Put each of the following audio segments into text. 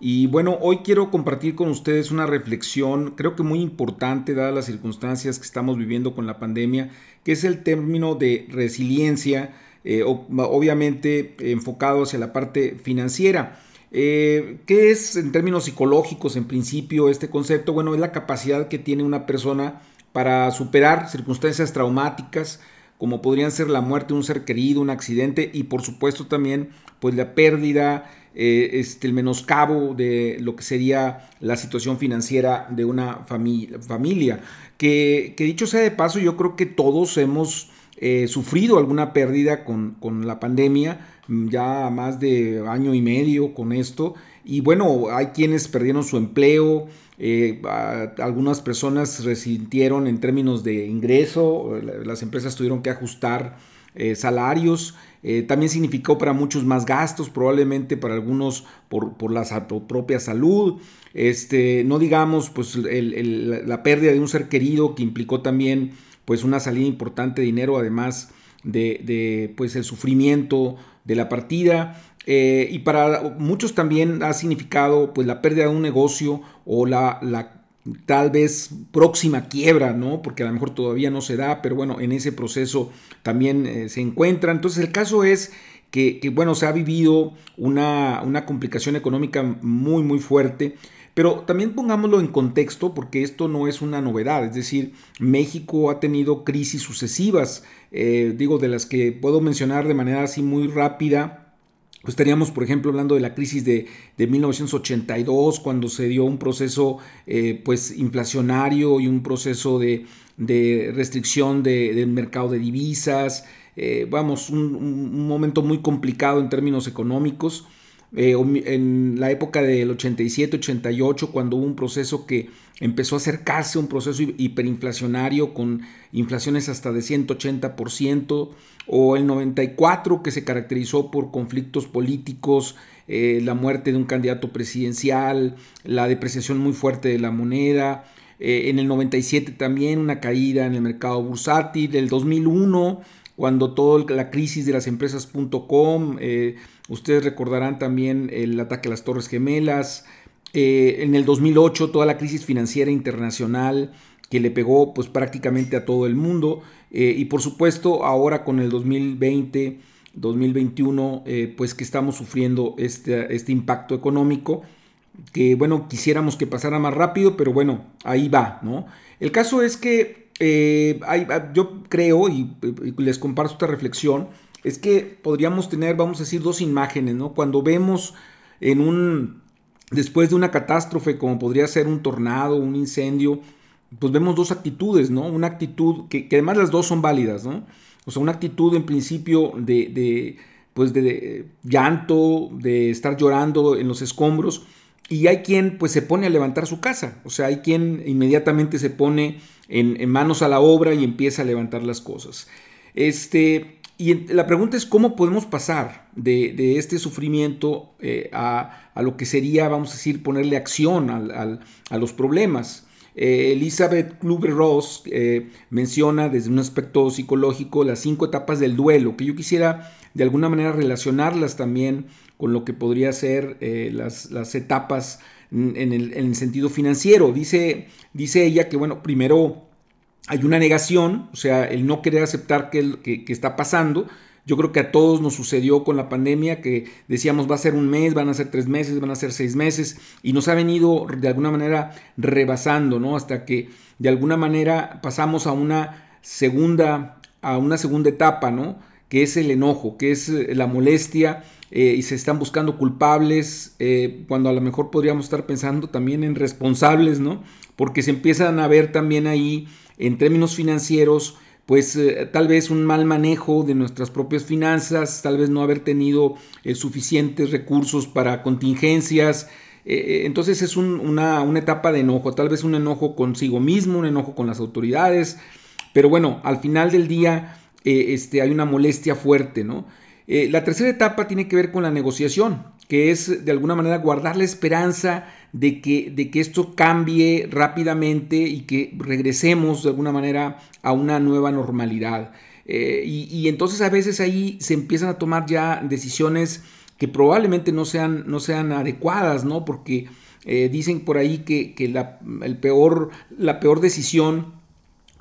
Y bueno, hoy quiero compartir con ustedes una reflexión, creo que muy importante, dadas las circunstancias que estamos viviendo con la pandemia, que es el término de resiliencia, eh, obviamente enfocado hacia la parte financiera. Eh, ¿Qué es en términos psicológicos en principio este concepto? Bueno, es la capacidad que tiene una persona para superar circunstancias traumáticas, como podrían ser la muerte de un ser querido, un accidente y por supuesto también pues la pérdida, eh, este, el menoscabo de lo que sería la situación financiera de una familia. Que, dicho sea de paso, yo creo que todos hemos eh, sufrido alguna pérdida con, con, la pandemia, ya más de año y medio con esto. Y bueno, hay quienes perdieron su empleo, eh, algunas personas resintieron en términos de ingreso, las empresas tuvieron que ajustar eh, salarios. Eh, también significó para muchos más gastos, probablemente para algunos por, por la propia salud. Este, no digamos pues la pérdida de un ser querido que implicó también pues una salida importante de dinero, además de, de pues el sufrimiento de la partida. Eh, y para muchos también ha significado pues la pérdida de un negocio o la, la tal vez próxima quiebra, ¿no? Porque a lo mejor todavía no se da, pero bueno, en ese proceso también eh, se encuentra. Entonces el caso es que, bueno, se ha vivido una, una, complicación económica muy, muy fuerte. Pero también pongámoslo en contexto porque esto no es una novedad, es decir, México ha tenido crisis sucesivas, eh, digo, de las que puedo mencionar de manera así muy rápida, pues estaríamos, por ejemplo, hablando de la crisis de, 1982, cuando se dio un proceso eh, pues, inflacionario y un proceso de, restricción del mercado de divisas. Eh, vamos, un, momento muy complicado en términos económicos. Eh, en la época del 87-88, cuando hubo un proceso que empezó a acercarse un proceso hiperinflacionario con inflaciones hasta de 180%, o el 94 que se caracterizó por conflictos políticos, eh, la muerte de un candidato presidencial, la depreciación muy fuerte de la moneda, eh, en el 97 también una caída en el mercado bursátil, el 2001 cuando toda la crisis de las empresas.com, eh, ustedes recordarán también el ataque a las Torres Gemelas, en el 2008 toda la crisis financiera internacional, que le pegó pues prácticamente a todo el mundo. Eh, y por supuesto ahora con el 2020 2021 eh, pues que estamos sufriendo este, este impacto económico que bueno quisiéramos que pasara más rápido pero bueno ahí va no el caso es que eh, yo creo y, les comparto esta reflexión es que podríamos tener vamos a decir dos imágenes no cuando vemos en un después de una catástrofe como podría ser un tornado un incendio pues vemos dos actitudes, ¿no? Una actitud que, además las dos son válidas, ¿no? O sea, una actitud en principio de, pues de, llanto, de estar llorando en los escombros, y hay quien pues se pone a levantar su casa, o sea, hay quien inmediatamente se pone en, manos a la obra y empieza a levantar las cosas. Este, y la pregunta es cómo podemos pasar de, este sufrimiento eh, a, lo que sería, vamos a decir, ponerle acción a los problemas. Eh, Elizabeth Kluber-Ross eh, menciona desde un aspecto psicológico las cinco etapas del duelo, que yo quisiera de alguna manera relacionarlas también con lo que podría ser las, etapas en el, sentido financiero. Dice ella que, bueno, primero hay una negación, o sea, el no querer aceptar que, está pasando, yo creo que a todos nos sucedió con la pandemia que decíamos va a ser un mes, van a ser tres meses, van a ser seis meses y nos ha venido de alguna manera rebasando, ¿no? Hasta que de alguna manera pasamos a una segunda, a una segunda etapa, ¿no? Que es el enojo, que es eh, la molestia eh, y se están buscando culpables eh, cuando a lo mejor podríamos estar pensando también en responsables, ¿no? Porque se empiezan a ver también ahí en términos financieros pues eh, tal vez un mal manejo de nuestras propias finanzas, tal vez no haber tenido eh, suficientes recursos para contingencias, eh, entonces es una, una etapa de enojo, tal vez un enojo consigo mismo, un enojo con las autoridades, pero bueno, al final del día este, hay una molestia fuerte, ¿no? la tercera etapa tiene que ver con la negociación, que es de alguna manera guardar la esperanza de que, de que esto cambie rápidamente y que regresemos de alguna manera a una nueva normalidad. Eh, y, entonces a veces ahí se empiezan a tomar ya decisiones que probablemente no sean, no sean adecuadas, ¿no? Porque eh, dicen por ahí que, la, el peor, la peor decisión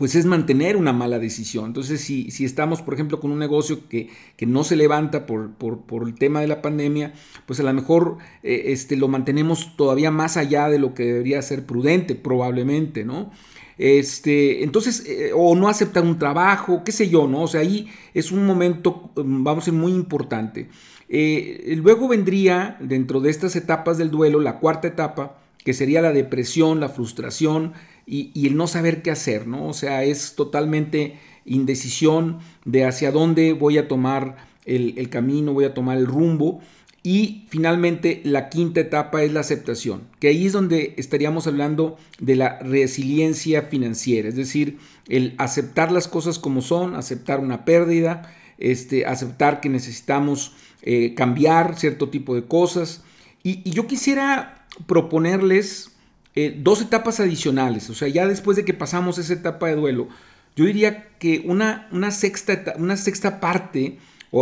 pues es mantener una mala decisión. Entonces, si, si estamos, por ejemplo, con un negocio que, que no se levanta por, por, el tema de la pandemia, pues a lo mejor eh, este, lo mantenemos todavía más allá de lo que debería ser prudente, probablemente, ¿no? Este, entonces, eh, o no aceptar un trabajo, qué sé yo, ¿no? O sea, ahí es un momento, mm, vamos a ser muy importante. Eh, luego vendría, dentro de estas etapas del duelo, la cuarta etapa, que sería la depresión, la frustración, y, el no saber qué hacer, ¿no? O sea, es totalmente indecisión de hacia dónde voy a tomar el, camino, voy a tomar el rumbo. Y finalmente la quinta etapa es la aceptación, que ahí es donde estaríamos hablando de la resiliencia financiera, es decir, el aceptar las cosas como son, aceptar una pérdida, este, aceptar que necesitamos eh, cambiar cierto tipo de cosas. y yo quisiera proponerles eh, dos etapas adicionales, o sea, ya después de que pasamos esa etapa de duelo, yo diría que una, una, sexta, una sexta parte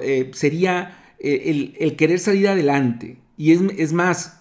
eh, sería eh, el, querer salir adelante. Y es, más,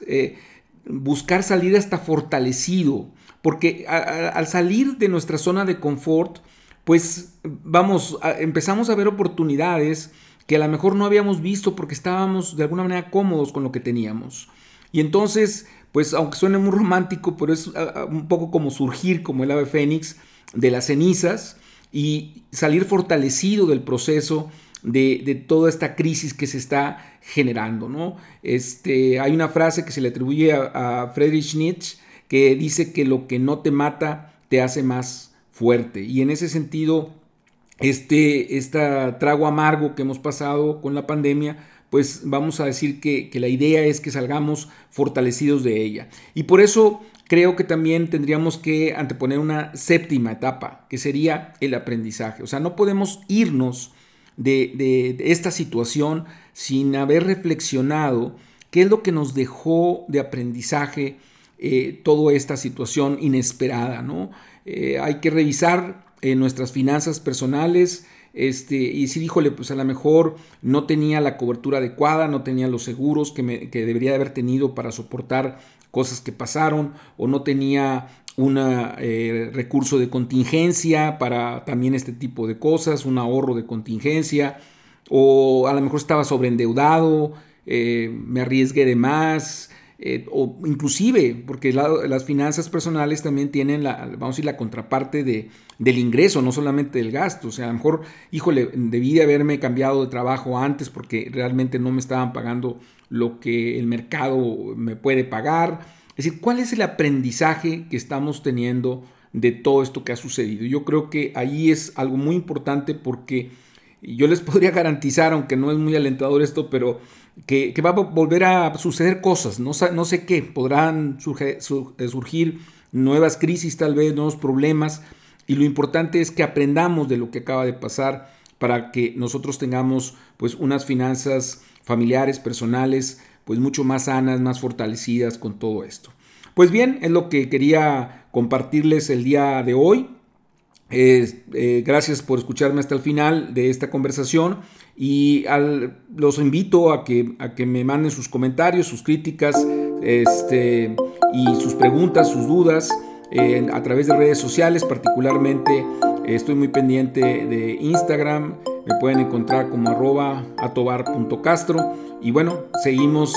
buscar salir hasta fortalecido, porque al salir de nuestra zona de confort, pues vamos, empezamos a ver oportunidades que a lo mejor no habíamos visto porque estábamos de alguna manera cómodos con lo que teníamos. Y entonces pues aunque suene muy romántico, pero es ah, ah, un poco como surgir como el ave fénix de las cenizas y salir fortalecido del proceso de, toda esta crisis que se está generando. ¿no? Este, hay una frase que se le atribuye a, Friedrich Nietzsche que dice que lo que no te mata te hace más fuerte. Y en ese sentido, este, este trago amargo que hemos pasado con la pandemia, pues vamos a decir que, la idea es que salgamos fortalecidos de ella. Y por eso creo que también tendríamos que anteponer una séptima etapa, que sería el aprendizaje. O sea, no podemos irnos de, esta situación sin haber reflexionado qué es lo que nos dejó de aprendizaje eh, toda esta situación inesperada, ¿no? Eh, hay que revisar eh, nuestras finanzas personales, este, y si híjole, pues a lo mejor no tenía la cobertura adecuada, no tenía los seguros que, me, que debería haber tenido para soportar cosas que pasaron, o no tenía un eh, recurso de contingencia para también este tipo de cosas, un ahorro de contingencia, o a lo mejor estaba sobreendeudado, eh, me arriesgué de más, eh, o inclusive, porque las finanzas personales también tienen la, vamos a decir, la contraparte de, del ingreso, no solamente del gasto. O sea, a lo mejor, híjole, debí de haberme cambiado de trabajo antes porque realmente no me estaban pagando lo que el mercado me puede pagar. Es decir, ¿cuál es el aprendizaje que estamos teniendo de todo esto que ha sucedido? Yo creo que ahí es algo muy importante porque yo les podría garantizar, aunque no es muy alentador esto, pero que, va a volver a suceder cosas, no, no sé qué, podrán eh, surgir nuevas crisis tal vez, nuevos problemas, y lo importante es que aprendamos de lo que acaba de pasar para que nosotros tengamos pues unas finanzas familiares, personales, pues mucho más sanas, más fortalecidas con todo esto. Pues bien, es lo que quería compartirles el día de hoy. Eh, gracias por escucharme hasta el final de esta conversación y los invito a que, a que me manden sus comentarios, sus críticas este, y sus preguntas, sus dudas a través de redes sociales, particularmente estoy muy pendiente de Instagram, me pueden encontrar como arroba atobar.castro y bueno, seguimos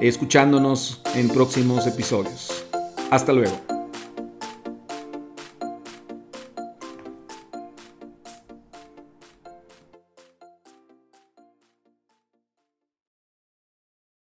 escuchándonos en próximos episodios. Hasta luego.